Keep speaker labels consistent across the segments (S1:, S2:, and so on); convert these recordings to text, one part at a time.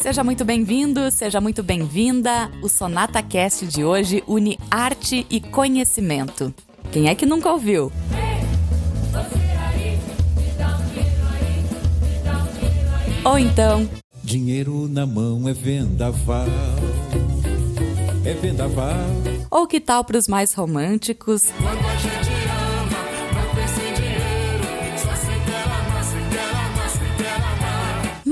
S1: Seja muito bem-vindo, seja muito bem-vinda. O Sonata Cast de hoje une arte e conhecimento. Quem é que nunca ouviu? Ou então.
S2: Dinheiro na mão é vendaval. É vendaval.
S1: Ou que tal para os mais românticos?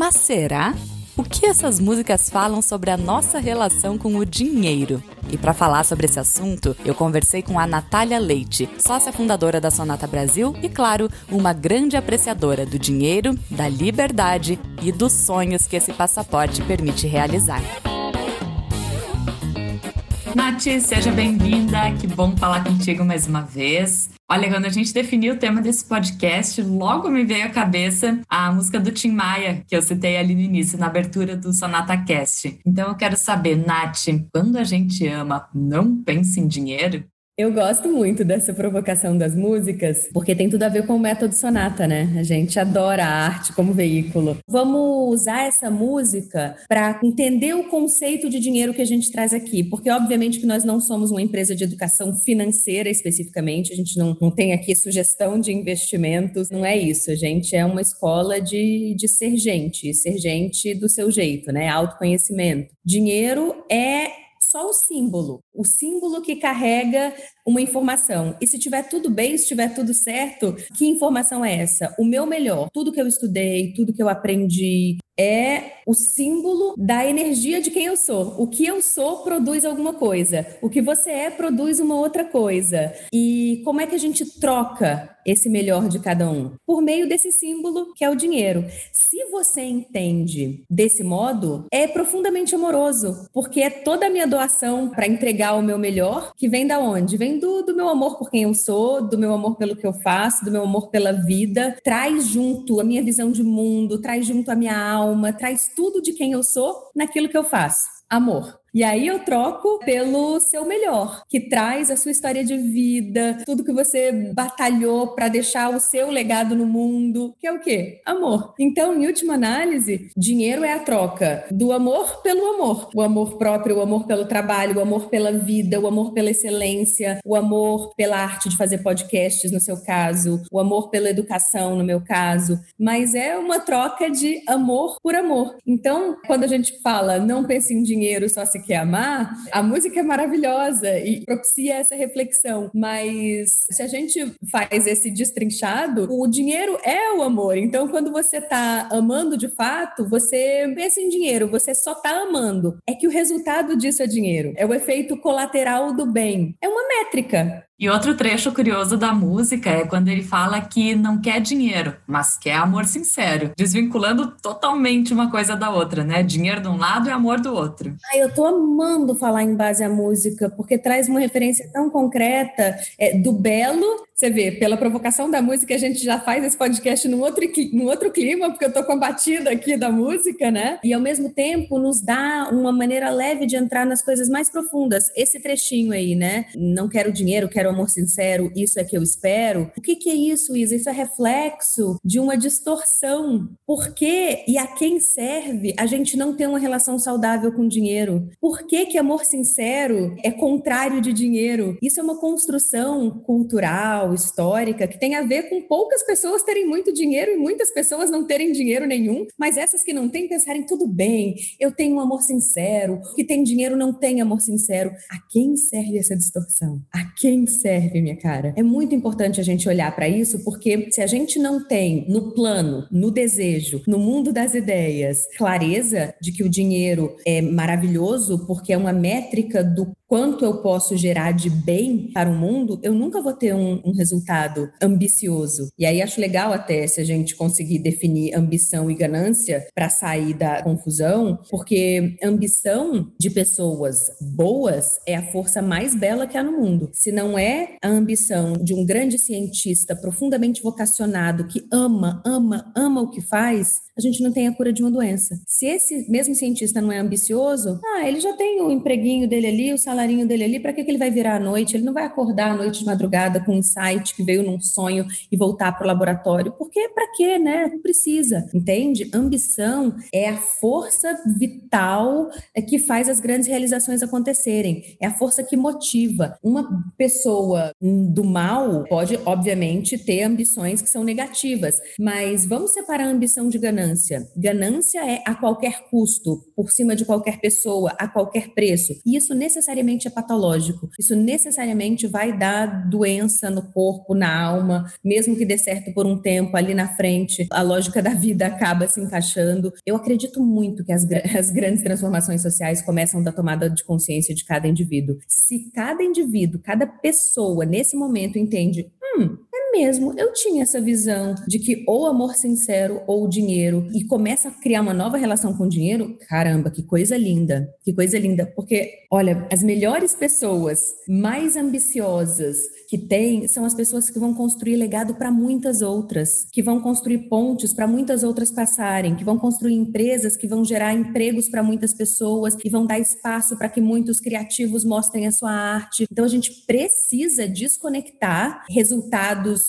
S1: Mas será? O que essas músicas falam sobre a nossa relação com o dinheiro? E para falar sobre esse assunto, eu conversei com a Natália Leite, sócia fundadora da Sonata Brasil e, claro, uma grande apreciadora do dinheiro, da liberdade e dos sonhos que esse passaporte permite realizar. Nath, seja bem-vinda. Que bom falar contigo mais uma vez. Olha, quando a gente definiu o tema desse podcast, logo me veio à cabeça a música do Tim Maia, que eu citei ali no início, na abertura do Sonata Cast. Então eu quero saber, Nath, quando a gente ama, não pensa em dinheiro?
S3: Eu gosto muito dessa provocação das músicas, porque tem tudo a ver com o método sonata, né? A gente adora a arte como veículo. Vamos usar essa música para entender o conceito de dinheiro que a gente traz aqui, porque obviamente que nós não somos uma empresa de educação financeira especificamente, a gente não, não tem aqui sugestão de investimentos, não é isso. A gente é uma escola de, de ser gente, ser gente do seu jeito, né? Autoconhecimento. Dinheiro é só o símbolo, o símbolo que carrega uma informação. E se tiver tudo bem, se tiver tudo certo, que informação é essa? O meu melhor, tudo que eu estudei, tudo que eu aprendi, é o símbolo da energia de quem eu sou. O que eu sou produz alguma coisa. O que você é produz uma outra coisa. E como é que a gente troca esse melhor de cada um? Por meio desse símbolo que é o dinheiro. Se você entende desse modo, é profundamente amoroso, porque é toda a minha doação para entregar o meu melhor que vem da onde? Vem do, do meu amor por quem eu sou, do meu amor pelo que eu faço, do meu amor pela vida. Traz junto a minha visão de mundo, traz junto a minha alma, traz tudo de quem eu sou naquilo que eu faço. Amor. E aí eu troco pelo seu melhor, que traz a sua história de vida, tudo que você batalhou para deixar o seu legado no mundo, que é o quê? Amor. Então, em última análise, dinheiro é a troca do amor pelo amor. O amor próprio, o amor pelo trabalho, o amor pela vida, o amor pela excelência, o amor pela arte de fazer podcasts, no seu caso, o amor pela educação, no meu caso. Mas é uma troca de amor por amor. Então, quando a gente fala não pense em dinheiro, só se quer amar, a música é maravilhosa e propicia essa reflexão. Mas se a gente faz esse destrinchado, o dinheiro é o amor. Então, quando você tá amando de fato, você pensa em dinheiro, você só tá amando. É que o resultado disso é dinheiro. É o efeito colateral do bem. É uma métrica.
S1: E outro trecho curioso da música é quando ele fala que não quer dinheiro, mas quer amor sincero, desvinculando totalmente uma coisa da outra, né? Dinheiro de um lado e amor do outro.
S3: Ai, eu tô amando falar em base à música, porque traz uma referência tão concreta é, do belo você vê, pela provocação da música, a gente já faz esse podcast num outro, num outro clima, porque eu tô com a batida aqui da música, né? E ao mesmo tempo nos dá uma maneira leve de entrar nas coisas mais profundas. Esse trechinho aí, né? Não quero dinheiro, quero amor sincero, isso é que eu espero. O que, que é isso, Isa? Isso é reflexo de uma distorção. Por que e a quem serve a gente não ter uma relação saudável com dinheiro? Por que, que amor sincero é contrário de dinheiro? Isso é uma construção cultural histórica, que tem a ver com poucas pessoas terem muito dinheiro e muitas pessoas não terem dinheiro nenhum, mas essas que não têm pensarem tudo bem, eu tenho um amor sincero, que tem dinheiro não tem amor sincero. A quem serve essa distorção? A quem serve, minha cara? É muito importante a gente olhar para isso, porque se a gente não tem no plano, no desejo, no mundo das ideias, clareza de que o dinheiro é maravilhoso porque é uma métrica do quanto eu posso gerar de bem para o mundo, eu nunca vou ter um, um, resultado ambicioso. E aí acho legal até se a gente conseguir definir ambição e ganância para sair da confusão, porque ambição de pessoas boas é a força mais bela que há no mundo. Se não é a ambição de um grande cientista profundamente vocacionado que ama, ama, ama o que faz, a gente não tem a cura de uma doença. Se esse mesmo cientista não é ambicioso, ah, ele já tem o empreguinho dele ali, o salário celularinho dele ali, para que, que ele vai virar à noite? Ele não vai acordar à noite de madrugada com um insight que veio num sonho e voltar para o laboratório. Porque para quê, né? Não precisa, entende? Ambição é a força vital é, que faz as grandes realizações acontecerem. É a força que motiva. Uma pessoa do mal pode, obviamente, ter ambições que são negativas, mas vamos separar a ambição de ganância. Ganância é a qualquer custo, por cima de qualquer pessoa, a qualquer preço. E isso necessariamente é patológico. Isso necessariamente vai dar doença no corpo, na alma, mesmo que dê certo por um tempo ali na frente, a lógica da vida acaba se encaixando. Eu acredito muito que as, as grandes transformações sociais começam da tomada de consciência de cada indivíduo. Se cada indivíduo, cada pessoa nesse momento entende, hum, mesmo, eu tinha essa visão de que ou amor sincero ou dinheiro e começa a criar uma nova relação com o dinheiro, caramba, que coisa linda, que coisa linda, porque olha, as melhores pessoas, mais ambiciosas que tem, são as pessoas que vão construir legado para muitas outras, que vão construir pontes para muitas outras passarem, que vão construir empresas que vão gerar empregos para muitas pessoas e vão dar espaço para que muitos criativos mostrem a sua arte. Então a gente precisa desconectar resultados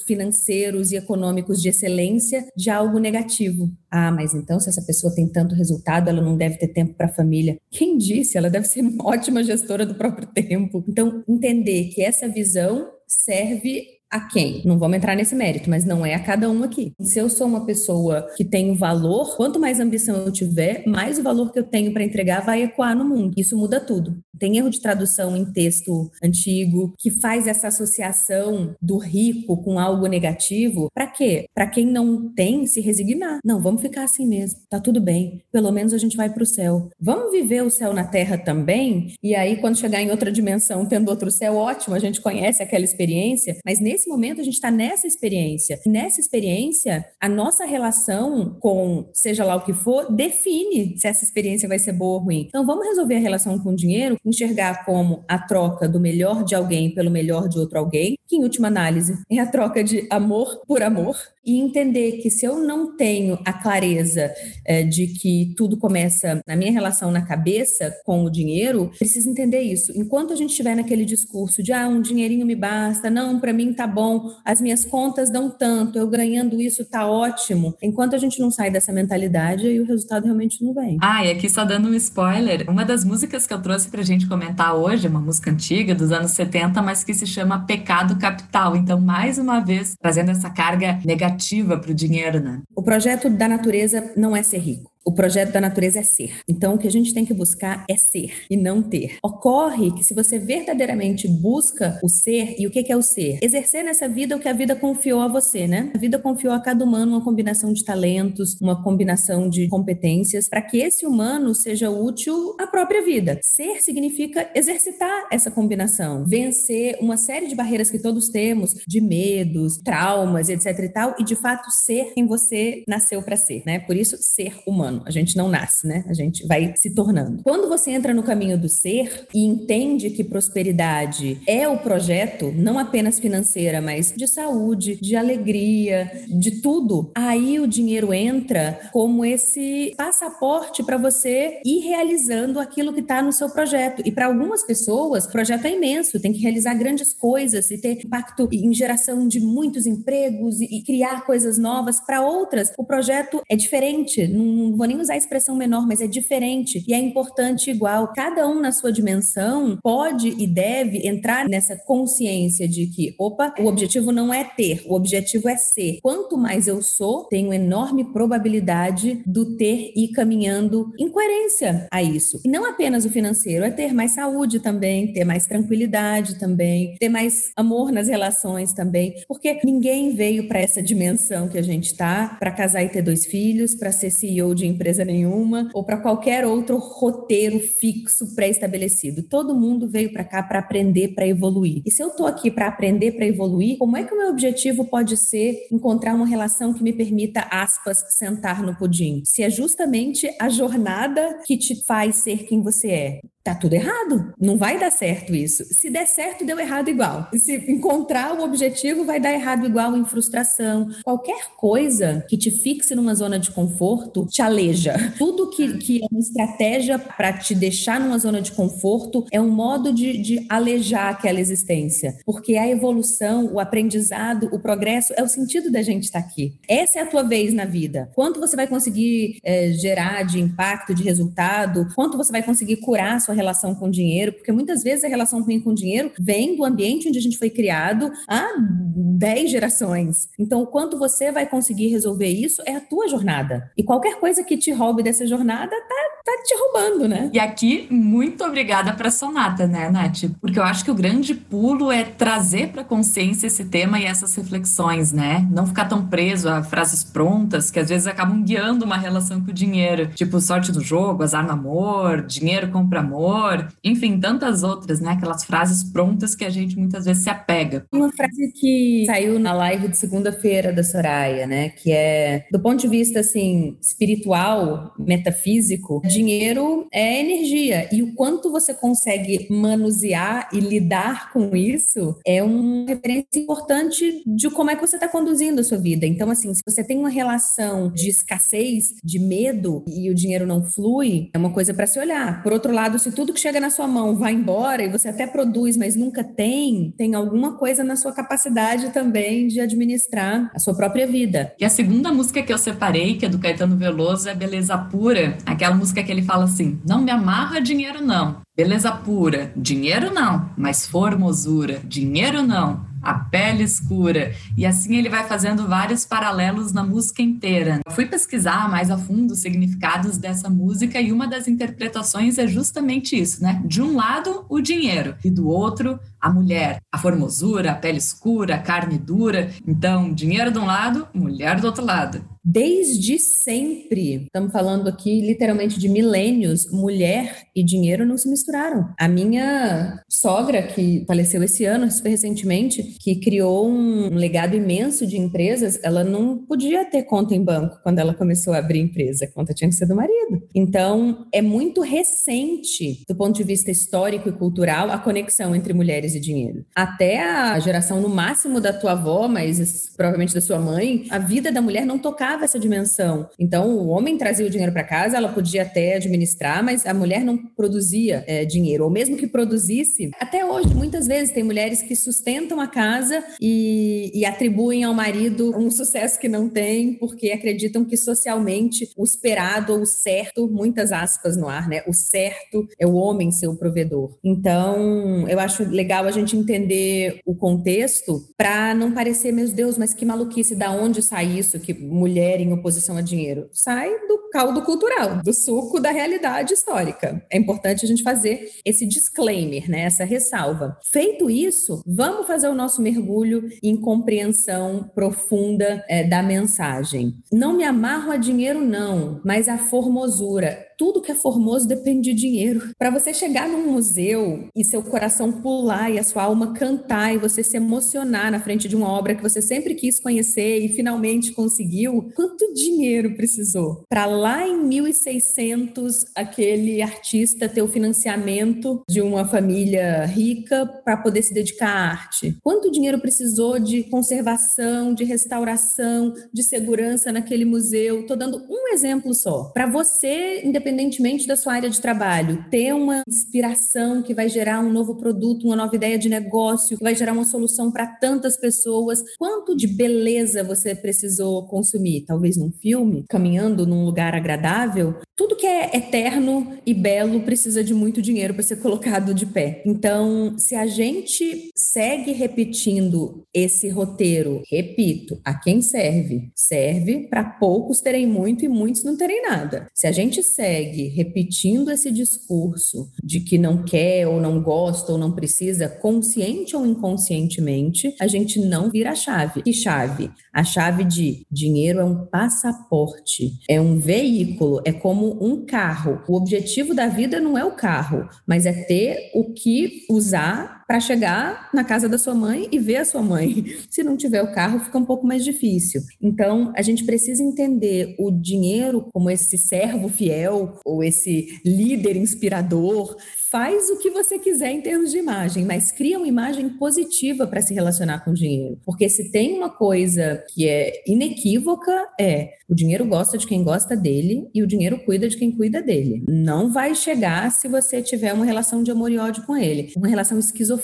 S3: financeiros e econômicos de excelência de algo negativo. Ah, mas então se essa pessoa tem tanto resultado, ela não deve ter tempo para a família. Quem disse? Ela deve ser ótima gestora do próprio tempo. Então, entender que essa visão serve a quem? Não vamos entrar nesse mérito, mas não é a cada um aqui. Se eu sou uma pessoa que tem valor, quanto mais ambição eu tiver, mais o valor que eu tenho para entregar vai ecoar no mundo. Isso muda tudo. Tem erro de tradução em texto antigo que faz essa associação do rico com algo negativo. Para quê? Para quem não tem se resignar. Não, vamos ficar assim mesmo. Tá tudo bem. Pelo menos a gente vai para o céu. Vamos viver o céu na terra também. E aí quando chegar em outra dimensão, tendo outro céu, ótimo, a gente conhece aquela experiência, mas nesse nesse momento a gente está nessa experiência. Nessa experiência, a nossa relação com seja lá o que for define se essa experiência vai ser boa ou ruim. Então vamos resolver a relação com o dinheiro, enxergar como a troca do melhor de alguém pelo melhor de outro alguém, que em última análise é a troca de amor por amor, e entender que se eu não tenho a clareza é, de que tudo começa na minha relação na cabeça com o dinheiro, preciso entender isso. Enquanto a gente estiver naquele discurso de ah, um dinheirinho me basta, não, para mim tá bom, as minhas contas dão tanto, eu ganhando isso tá ótimo. Enquanto a gente não sai dessa mentalidade, aí o resultado realmente não vem.
S1: Ah, e aqui só dando um spoiler, uma das músicas que eu trouxe pra gente comentar hoje, uma música antiga dos anos 70, mas que se chama Pecado Capital. Então, mais uma vez, trazendo essa carga negativa alternativa para o dinheiro, né?
S3: O projeto da natureza não é ser rico. O projeto da natureza é ser. Então, o que a gente tem que buscar é ser e não ter. Ocorre que se você verdadeiramente busca o ser, e o que é o ser? Exercer nessa vida o que a vida confiou a você, né? A vida confiou a cada humano uma combinação de talentos, uma combinação de competências, para que esse humano seja útil à própria vida. Ser significa exercitar essa combinação, vencer uma série de barreiras que todos temos, de medos, traumas, etc e tal, e de fato ser quem você nasceu para ser, né? Por isso, ser humano humano, a gente não nasce, né? A gente vai se tornando. Quando você entra no caminho do ser e entende que prosperidade é o projeto, não apenas financeira, mas de saúde, de alegria, de tudo, aí o dinheiro entra como esse passaporte para você ir realizando aquilo que está no seu projeto. E para algumas pessoas, o projeto é imenso, tem que realizar grandes coisas e ter impacto em geração de muitos empregos e, criar coisas novas. Para outras, o projeto é diferente, não vou nem usar a expressão menor, mas é diferente e é importante igual. Cada um na sua dimensão pode e deve entrar nessa consciência de que, opa, o objetivo não é ter, o objetivo é ser. Quanto mais eu sou, tenho enorme probabilidade do ter ir caminhando em coerência a isso. E não apenas o financeiro, é ter mais saúde também, ter mais tranquilidade também, ter mais amor nas relações também, porque ninguém veio para essa dimensão que a gente está para casar e ter dois filhos, para ser CEO de empresa nenhuma ou para qualquer outro roteiro fixo pré-estabelecido. Todo mundo veio para cá para aprender, para evoluir. E se eu estou aqui para aprender, para evoluir, como é que o meu objetivo pode ser encontrar uma relação que me permita, aspas, sentar no pudim? Se é justamente a jornada que te faz ser quem você é tá tudo errado. Não vai dar certo isso. Se der certo, deu errado igual. Se encontrar o objetivo, vai dar errado igual em frustração. Qualquer coisa que te fixe numa zona de conforto te aleja aleja. Tudo que, que é uma estratégia para te deixar numa zona de conforto é um modo de, de alejar aquela existência. Porque a evolução, o aprendizado, o progresso é o sentido da gente estar tá aqui. Essa é a tua vez na vida. Quanto você vai conseguir é, gerar de impacto, de resultado? Quanto você vai conseguir curar a sua relação com o dinheiro? Porque muitas vezes a relação ruim com o dinheiro vem do ambiente onde a gente foi criado há 10 gerações. Então, o quanto você vai conseguir resolver isso é a tua jornada. E qualquer coisa que te roube dessa jornada tá, tá te roubando, né?
S1: E aqui, muito obrigada para Sonata, né, Nath? Porque eu acho que o grande pulo é trazer para consciência esse tema e essas reflexões, né? Não ficar tão preso a frases prontas que às vezes acabam guiando uma relação com o dinheiro, tipo sorte do jogo, azar no amor, dinheiro compra amor, enfim, tantas outras, né? Aquelas frases prontas que a gente muitas vezes se apega.
S3: Uma frase que saiu na live de segunda-feira da Soraya, né? Que é do ponto de vista assim espiritual, metafísico, dinheiro é energia e o quanto você consegue manusear e lidar com isso é uma referência importante de como é que você está conduzindo a sua vida. Então, assim, se você tem uma relação de escassez, de medo e o dinheiro não flui, é uma coisa para se olhar. Por outro lado, se tudo que chega na sua mão vai embora e você até produz, mas nunca tem, tem alguma coisa na sua capacidade também de administrar a sua própria vida.
S1: E a segunda música que eu separei, que é do Caetano Veloso, é Beleza Pura, aquela música que ele fala assim: Não me amarra dinheiro, não. Beleza pura, dinheiro não, mas formosura, dinheiro não a pele escura. E assim ele vai fazendo vários paralelos na música inteira. Eu fui pesquisar mais a fundo os significados dessa música e uma das interpretações é justamente isso, né? De um lado, o dinheiro, e do outro, a mulher, a formosura, a pele escura, a carne dura. Então, dinheiro de um lado, mulher do outro lado.
S3: Desde sempre, estamos falando aqui literalmente de milênios, mulher e dinheiro não se misturaram. A minha sogra, que faleceu esse ano, super recentemente, que criou um legado imenso de empresas, ela não podia ter conta em banco quando ela começou a abrir empresa, a conta tinha que ser do marido. Então, é muito recente, do ponto de vista histórico e cultural, a conexão entre mulheres e dinheiro. Até a geração no máximo da tua avó, mas provavelmente da sua mãe, a vida da mulher não tocava essa dimensão. Então, o homem trazia o dinheiro para casa, ela podia até administrar, mas a mulher não produzia é, dinheiro. Ou mesmo que produzisse, até hoje, muitas vezes, tem mulheres que sustentam a casa e, e atribuem ao marido um sucesso que não tem, porque acreditam que socialmente o esperado ou o certo, muitas aspas no ar, né? O certo é o homem ser o provedor. Então, eu acho legal a gente entender o contexto para não parecer, meu Deus, mas que maluquice, da onde sai isso? Que mulher mulher em oposição a dinheiro? Sai do caldo cultural, do suco da realidade histórica. É importante a gente fazer esse disclaimer, né? essa ressalva. Feito isso, vamos fazer o nosso mergulho em compreensão profunda é, da mensagem. Não me amarro a dinheiro, não, mas a formosura tudo que é formoso depende de dinheiro. Para você chegar num museu e seu coração pular e a sua alma cantar e você se emocionar na frente de uma obra que você sempre quis conhecer e finalmente conseguiu, quanto dinheiro precisou? Para lá em 1600 aquele artista ter o financiamento de uma família rica para poder se dedicar à arte. Quanto dinheiro precisou de conservação, de restauração, de segurança naquele museu? Estou dando um exemplo só. Para você, independente independentemente da sua área de trabalho, ter uma inspiração que vai gerar um novo produto, uma nova ideia de negócio, que vai gerar uma solução para tantas pessoas. Quanto de beleza você precisou consumir? Talvez num filme, caminhando num lugar agradável. Tudo que é eterno e belo precisa de muito dinheiro para ser colocado de pé. Então, se a gente segue repetindo esse roteiro, repito, a quem serve? Serve para poucos terem muito e muitos não terem nada. Se a gente segue repetindo esse discurso de que não quer ou não gosta ou não precisa, consciente ou inconscientemente, a gente não vira a chave. Que chave? A chave de dinheiro é um passaporte, é um veículo, é como um carro. O objetivo da vida não é o carro, mas é ter o que usar para chegar na casa da sua mãe e ver a sua mãe. Se não tiver o carro, fica um pouco mais difícil. Então, a gente precisa entender o dinheiro como esse servo fiel ou esse líder inspirador faz o que você quiser em termos de imagem, mas cria uma imagem positiva para se relacionar com o dinheiro. Porque se tem uma coisa que é inequívoca, é o dinheiro gosta de quem gosta dele e o dinheiro cuida de quem cuida dele. Não vai chegar se você tiver uma relação de amor e ódio com ele. Uma relação esquizofrênica,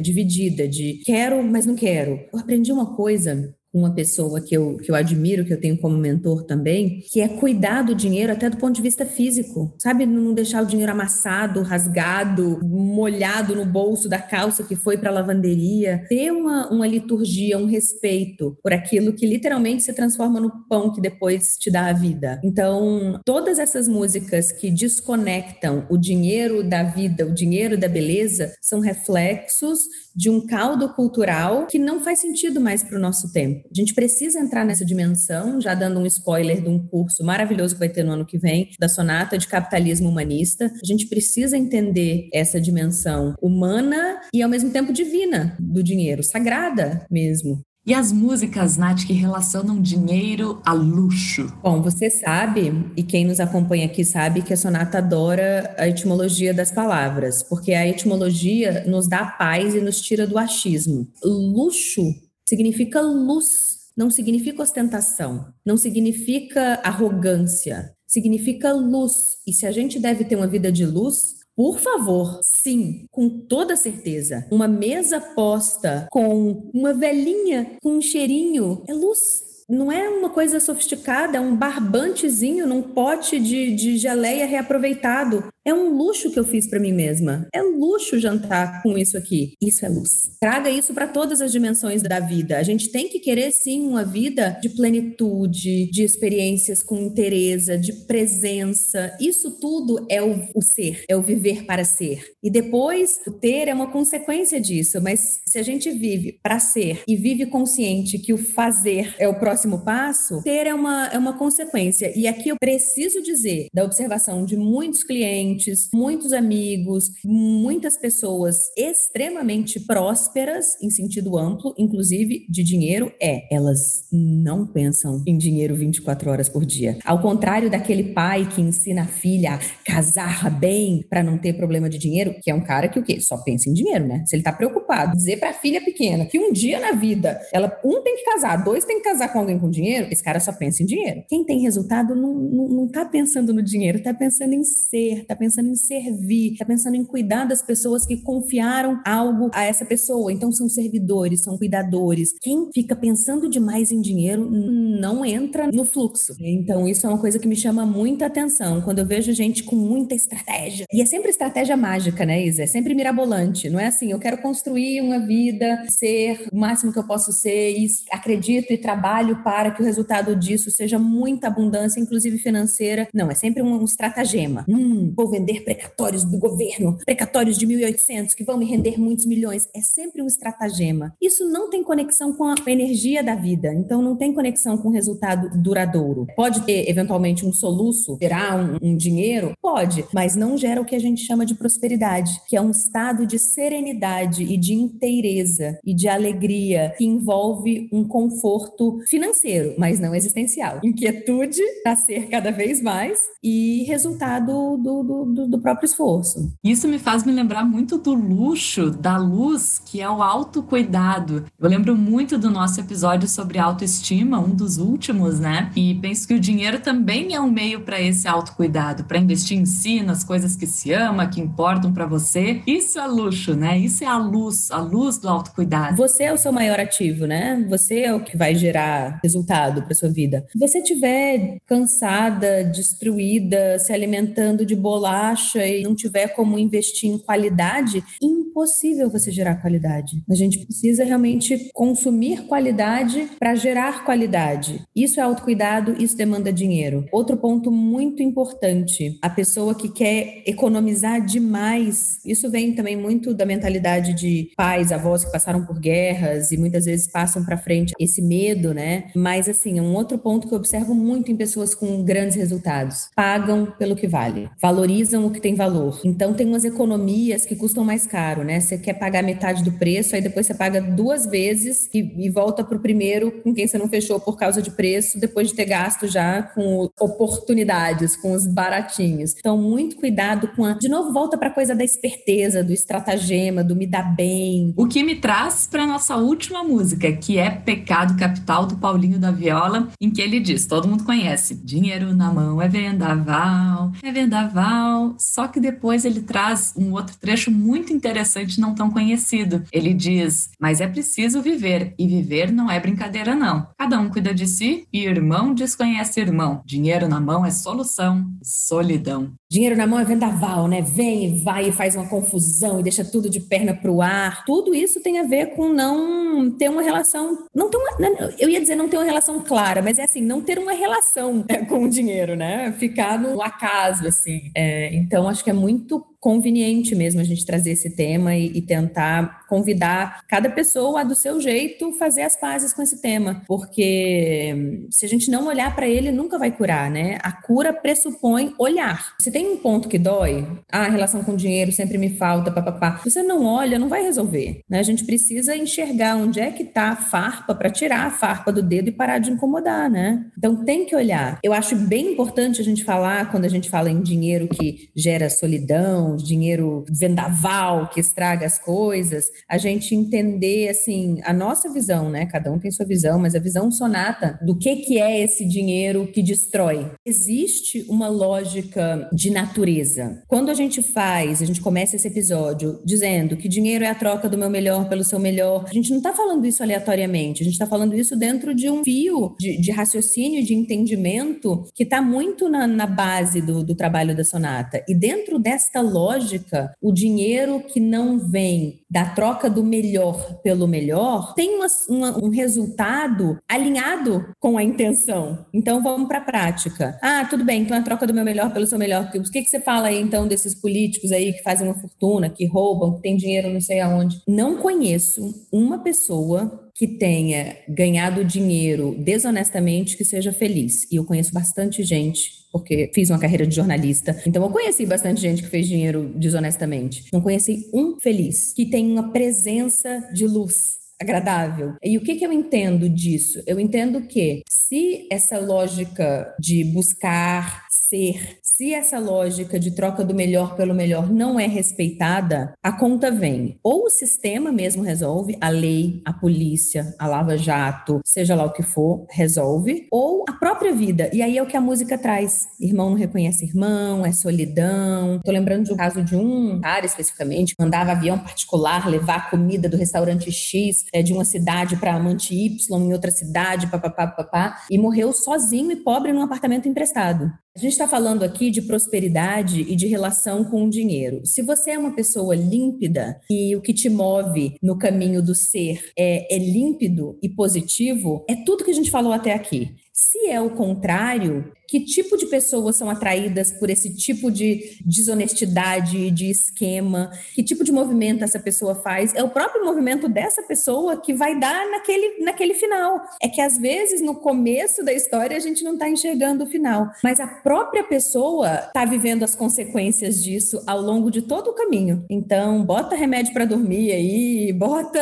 S3: dividida, de quero, mas não quero. Eu aprendi uma coisa uma pessoa que eu, que eu admiro, que eu tenho como mentor também, que é cuidar do dinheiro até do ponto de vista físico, sabe? Não deixar o dinheiro amassado, rasgado, molhado no bolso da calça que foi para a lavanderia. Ter uma, uma liturgia, um respeito por aquilo que literalmente se transforma no pão que depois te dá a vida. Então, todas essas músicas que desconectam o dinheiro da vida, o dinheiro da beleza, são reflexos de um caldo cultural que não faz sentido mais para o nosso tempo. A gente precisa entrar nessa dimensão, já dando um spoiler de um curso maravilhoso que vai ter no ano que vem, da Sonata de Capitalismo Humanista. A gente precisa entender essa dimensão humana e ao mesmo tempo divina do dinheiro, sagrada mesmo.
S1: E as músicas, Nath, que relacionam dinheiro a luxo?
S3: Bom, você sabe, e quem nos acompanha aqui sabe, que a sonata adora a etimologia das palavras, porque a etimologia nos dá paz e nos tira do achismo. Luxo significa luz, não significa ostentação, não significa arrogância, significa luz. E se a gente deve ter uma vida de luz, por favor, sim, com toda certeza. Uma mesa posta com uma velhinha com um cheirinho é luz. Não é uma coisa sofisticada, é um barbantezinho num pote de, de geleia reaproveitado. É um luxo que eu fiz para mim mesma. É luxo jantar com isso aqui. Isso é luz. Traga isso para todas as dimensões da vida. A gente tem que querer sim uma vida de plenitude, de experiências com interesse, de presença. Isso tudo é o, o ser, é o viver para ser. E depois o ter é uma consequência disso, mas se a gente vive para ser e vive consciente que o fazer é o próximo passo, ter é uma, é uma consequência. E aqui eu preciso dizer da observação de muitos clientes clientes, muitos amigos, muitas pessoas extremamente prósperas em sentido amplo, inclusive de dinheiro, é, elas não pensam em dinheiro 24 horas por dia. Ao contrário daquele pai que ensina a filha a casar bem para não ter problema de dinheiro, que é um cara que o quê? Só pensa em dinheiro, né? Se ele tá preocupado, dizer para a filha pequena que um dia na vida ela um tem que casar, dois tem que casar com alguém com dinheiro, esse cara só pensa em dinheiro. Quem tem resultado não, não, não tá pensando no dinheiro, tá pensando em ser, tá pensando em servir, está pensando em cuidar das pessoas que confiaram algo a essa pessoa. Então são servidores, são cuidadores. Quem fica pensando demais em dinheiro não entra no fluxo. Então isso é uma coisa que me chama muita atenção quando eu vejo gente com muita estratégia. E é sempre estratégia mágica, né, Isa? É sempre mirabolante. Não é assim, eu quero construir uma vida, ser o máximo que eu posso ser e acredito e trabalho para que o resultado disso seja muita abundância, inclusive financeira. Não, é sempre um estratagema. Hum, vou vender precatórios do governo, precatórios de 1.800 que vão me render muitos milhões. É sempre um estratagema. Isso não tem conexão com a energia da vida, então não tem conexão com o resultado duradouro. Pode ter, eventualmente, um soluço, gerar um, um dinheiro? Pode, mas não gera o que a gente chama de prosperidade, que é um estado de serenidade e de inteireza e de alegria que envolve um conforto financeiro, mas não existencial. Inquietude para ser cada vez mais e resultado do, do, do, do próprio esforço.
S1: Isso me faz me lembrar muito do luxo, da luz, que é o autocuidado. Eu lembro muito do nosso episódio sobre autoestima, um dos últimos, né? E penso que o dinheiro também é um meio para esse autocuidado, para investir em si, nas coisas que se ama, que importam para você. Isso é luxo, né? Isso é a luz, a luz do autocuidado.
S3: Você é o seu maior ativo, né? Você é o que vai gerar resultado para sua vida. Se você estiver cansada, destruída, se alimentando de bolacha, e não tiver como investir em qualidade, impossível você gerar qualidade. A gente precisa realmente consumir qualidade para gerar qualidade. Isso é autocuidado, isso demanda dinheiro. Outro ponto muito importante, a pessoa que quer economizar demais, isso vem também muito da mentalidade de pais, avós que passaram por guerras e muitas vezes passam para frente esse medo, né? Mas assim, um outro ponto que eu observo muito em pessoas com grandes resultados. Pagam pelo que vale, valorizam o que tem valor. Então tem umas economias que custam mais caro caro, né? Você quer pagar metade do preço, aí depois você paga duas vezes e, e volta para o primeiro com quem você não fechou por causa de preço, depois de ter gasto já com oportunidades, com os baratinhos. Então, muito cuidado com a. De novo, volta para a coisa da esperteza, do estratagema, do me dar bem.
S1: O que me traz para nossa última música, que é Pecado Capital do Paulinho da Viola, em que ele diz: todo mundo conhece, dinheiro na mão é vendaval, é vendaval. Só que depois ele traz um outro trecho muito interessante, não tão conhecido. Ele diz: mas é preciso viver, e viver não é brincadeira, não. Cada um cuida de si e irmão desconhece irmão. Dinheiro na mão é solução, solidão.
S3: Dinheiro na mão é vendaval, né? Vem e vai e faz uma confusão e deixa tudo de perna pro ar. Tudo isso tem a ver com não ter uma relação, não ter uma, né? eu ia dizer não ter uma relação clara, mas é assim, não ter uma relação né, com o dinheiro, né? Ficar no acaso, assim. É, então, acho que é muito conveniente mesmo a gente trazer esse tema e, e, tentar convidar cada pessoa a, do seu jeito, fazer as pazes com esse tema, porque hum, se a gente não olhar para ele, nunca vai curar, né? A cura pressupõe olhar. Se tem um ponto que dói, ah, a relação com o dinheiro sempre me falta, papapá. Você não olha, não vai resolver, né? A gente precisa enxergar onde é que tá a farpa para tirar a farpa do dedo e parar de incomodar, né? Então tem que olhar. Eu acho bem importante a gente falar quando a gente fala em dinheiro que gera solidão, dinheiro vendaval que estraga as coisas, a gente entender assim a nossa visão, né? Cada um tem sua visão, mas a visão sonata do que que é esse dinheiro que destrói. Existe uma lógica de natureza. Quando a gente faz, a gente começa esse episódio dizendo que dinheiro é a troca do meu melhor pelo seu melhor, a gente não está falando isso aleatoriamente, a gente está falando isso dentro de um fio de, de raciocínio, de entendimento que está muito na, na base do, do trabalho da sonata. E dentro desta lógica lógica, o dinheiro que não vem da troca do melhor pelo melhor tem uma, uma, um resultado alinhado com a intenção. Então vamos para a prática. Ah, tudo bem, então a troca do meu melhor pelo seu melhor. O que, que você fala aí então desses políticos aí que fazem uma fortuna, que roubam, que tem dinheiro não sei aonde? Não conheço uma pessoa que tenha ganhado dinheiro desonestamente que seja feliz. E eu conheço bastante gente porque fiz uma carreira de jornalista. Então eu conheci bastante gente que fez dinheiro desonestamente. Não conheci um feliz que tem uma presença de luz agradável. E o que, que eu entendo disso? Eu entendo que se essa lógica de buscar ser se essa lógica de troca do melhor pelo melhor não é respeitada, a conta vem. Ou o sistema mesmo resolve, a lei, a polícia, a lava-jato, seja lá o que for, resolve, ou a própria vida. E aí é o que a música traz. Irmão não reconhece irmão, é solidão. Tô lembrando de um caso de um cara especificamente, mandava avião particular levar comida do restaurante X é, de uma cidade para amante Y em outra cidade, papapá, papá, e morreu sozinho e pobre num apartamento emprestado. A gente está falando aqui de prosperidade e de relação com o dinheiro. Se você é uma pessoa límpida e o que te move no caminho do ser é, é límpido e positivo, é tudo que a gente falou até aqui. Se é o contrário, que tipo de pessoas são atraídas por esse tipo de desonestidade, de esquema, que tipo de movimento essa pessoa faz, é o próprio movimento dessa pessoa que vai dar naquele, naquele final. É que às vezes no começo da história a gente não está enxergando o final, mas a própria pessoa está vivendo as consequências disso ao longo de todo o caminho. Então, bota remédio para dormir aí, bota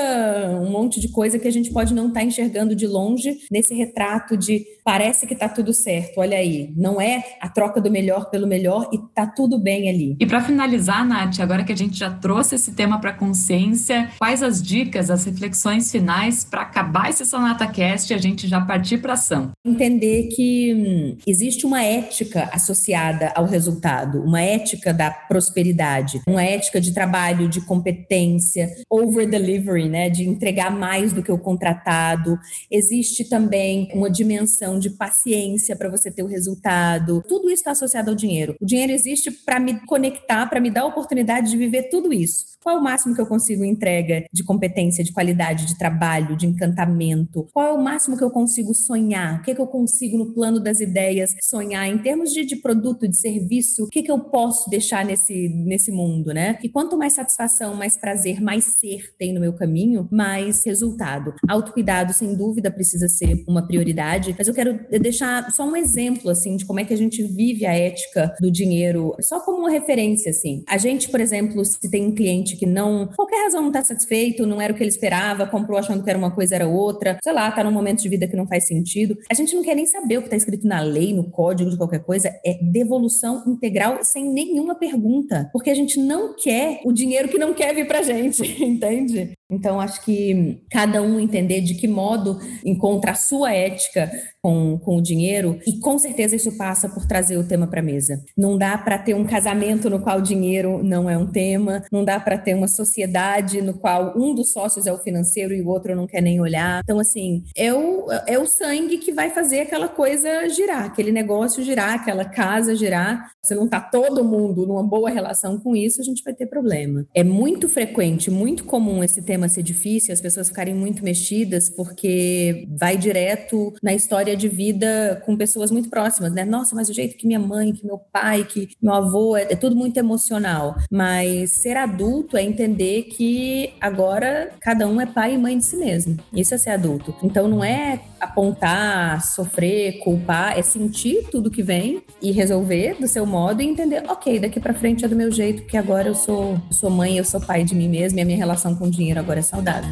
S3: um monte de coisa que a gente pode não estar tá enxergando de longe nesse retrato de parece que está tudo certo, olha aí, não é a troca do melhor pelo melhor e tá tudo bem ali.
S1: E para finalizar, Nath, agora que a gente já trouxe esse tema para consciência, quais as dicas, as reflexões finais para acabar esse Sonata Cast e a gente já partir para ação?
S3: Entender que hum, existe uma ética associada ao resultado, uma ética da prosperidade, uma ética de trabalho, de competência, over delivery, né, de entregar mais do que o contratado. Existe também uma dimensão de paciência para você ter o resultado resultado. Tudo isso está associado ao dinheiro. O dinheiro existe para me conectar, para me dar a oportunidade de viver tudo isso. Qual é o máximo que eu consigo entrega de competência, de qualidade, de trabalho, de encantamento? Qual é o máximo que eu consigo sonhar? O que, é que eu consigo no plano das ideias sonhar em termos de, de produto, de serviço? O que, é que eu posso deixar nesse, nesse mundo, né? E quanto mais satisfação, mais prazer, mais ser tem no meu caminho, mais resultado. Autocuidado, sem dúvida, precisa ser uma prioridade, mas eu quero deixar só um exemplo assim, de como é que a gente vive a ética do dinheiro, só como uma referência, assim. A gente, por exemplo, se tem um cliente que não, qualquer razão não está satisfeito, não era o que ele esperava, comprou achando que era uma coisa, era outra, sei lá, tá num momento de vida que não faz sentido. A gente não quer nem saber o que está escrito na lei, no código de qualquer coisa, é devolução integral sem nenhuma pergunta, porque a gente não quer o dinheiro que não quer vir pra gente, entende? Então, acho que cada um entender de que modo encontra a sua ética com, com o dinheiro, e com certeza isso passa por trazer o tema para a mesa. Não dá para ter um casamento no qual o dinheiro não é um tema, não dá para ter uma sociedade no qual um dos sócios é o financeiro e o outro não quer nem olhar. Então, assim, é o, é o sangue que vai fazer aquela coisa girar, aquele negócio girar, aquela casa girar. Se não tá todo mundo numa boa relação com isso, a gente vai ter problema. É muito frequente, muito comum esse tema ser difícil, as pessoas ficarem muito mexidas, porque vai direto na história de vida com pessoas muito próximas, né? Nossa, mas o jeito que minha mãe, que meu pai, que meu avô, é, é tudo muito emocional. Mas ser adulto é entender que agora cada um é pai e mãe de si mesmo. Isso é ser adulto. Então não é apontar, sofrer, culpar, é sentir tudo que vem e resolver do seu modo e entender, ok, daqui para frente é do meu jeito, porque agora eu sou, sou mãe, eu sou pai de mim mesma e a minha relação com o dinheiro agora é saudável.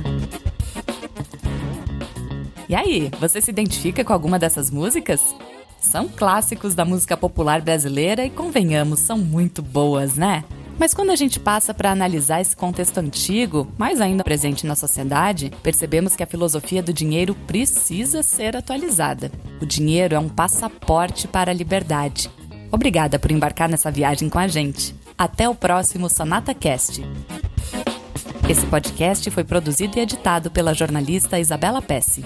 S1: E aí, você se identifica com alguma dessas músicas? São clássicos da música popular brasileira e, convenhamos, são muito boas, né? Mas quando a gente passa para analisar esse contexto antigo, mais ainda presente na sociedade, percebemos que a filosofia do dinheiro precisa ser atualizada. O dinheiro é um passaporte para a liberdade. Obrigada por embarcar nessa viagem com a gente. Até o próximo Sonata Cast. Esse podcast foi produzido e editado pela jornalista Isabela Pesce.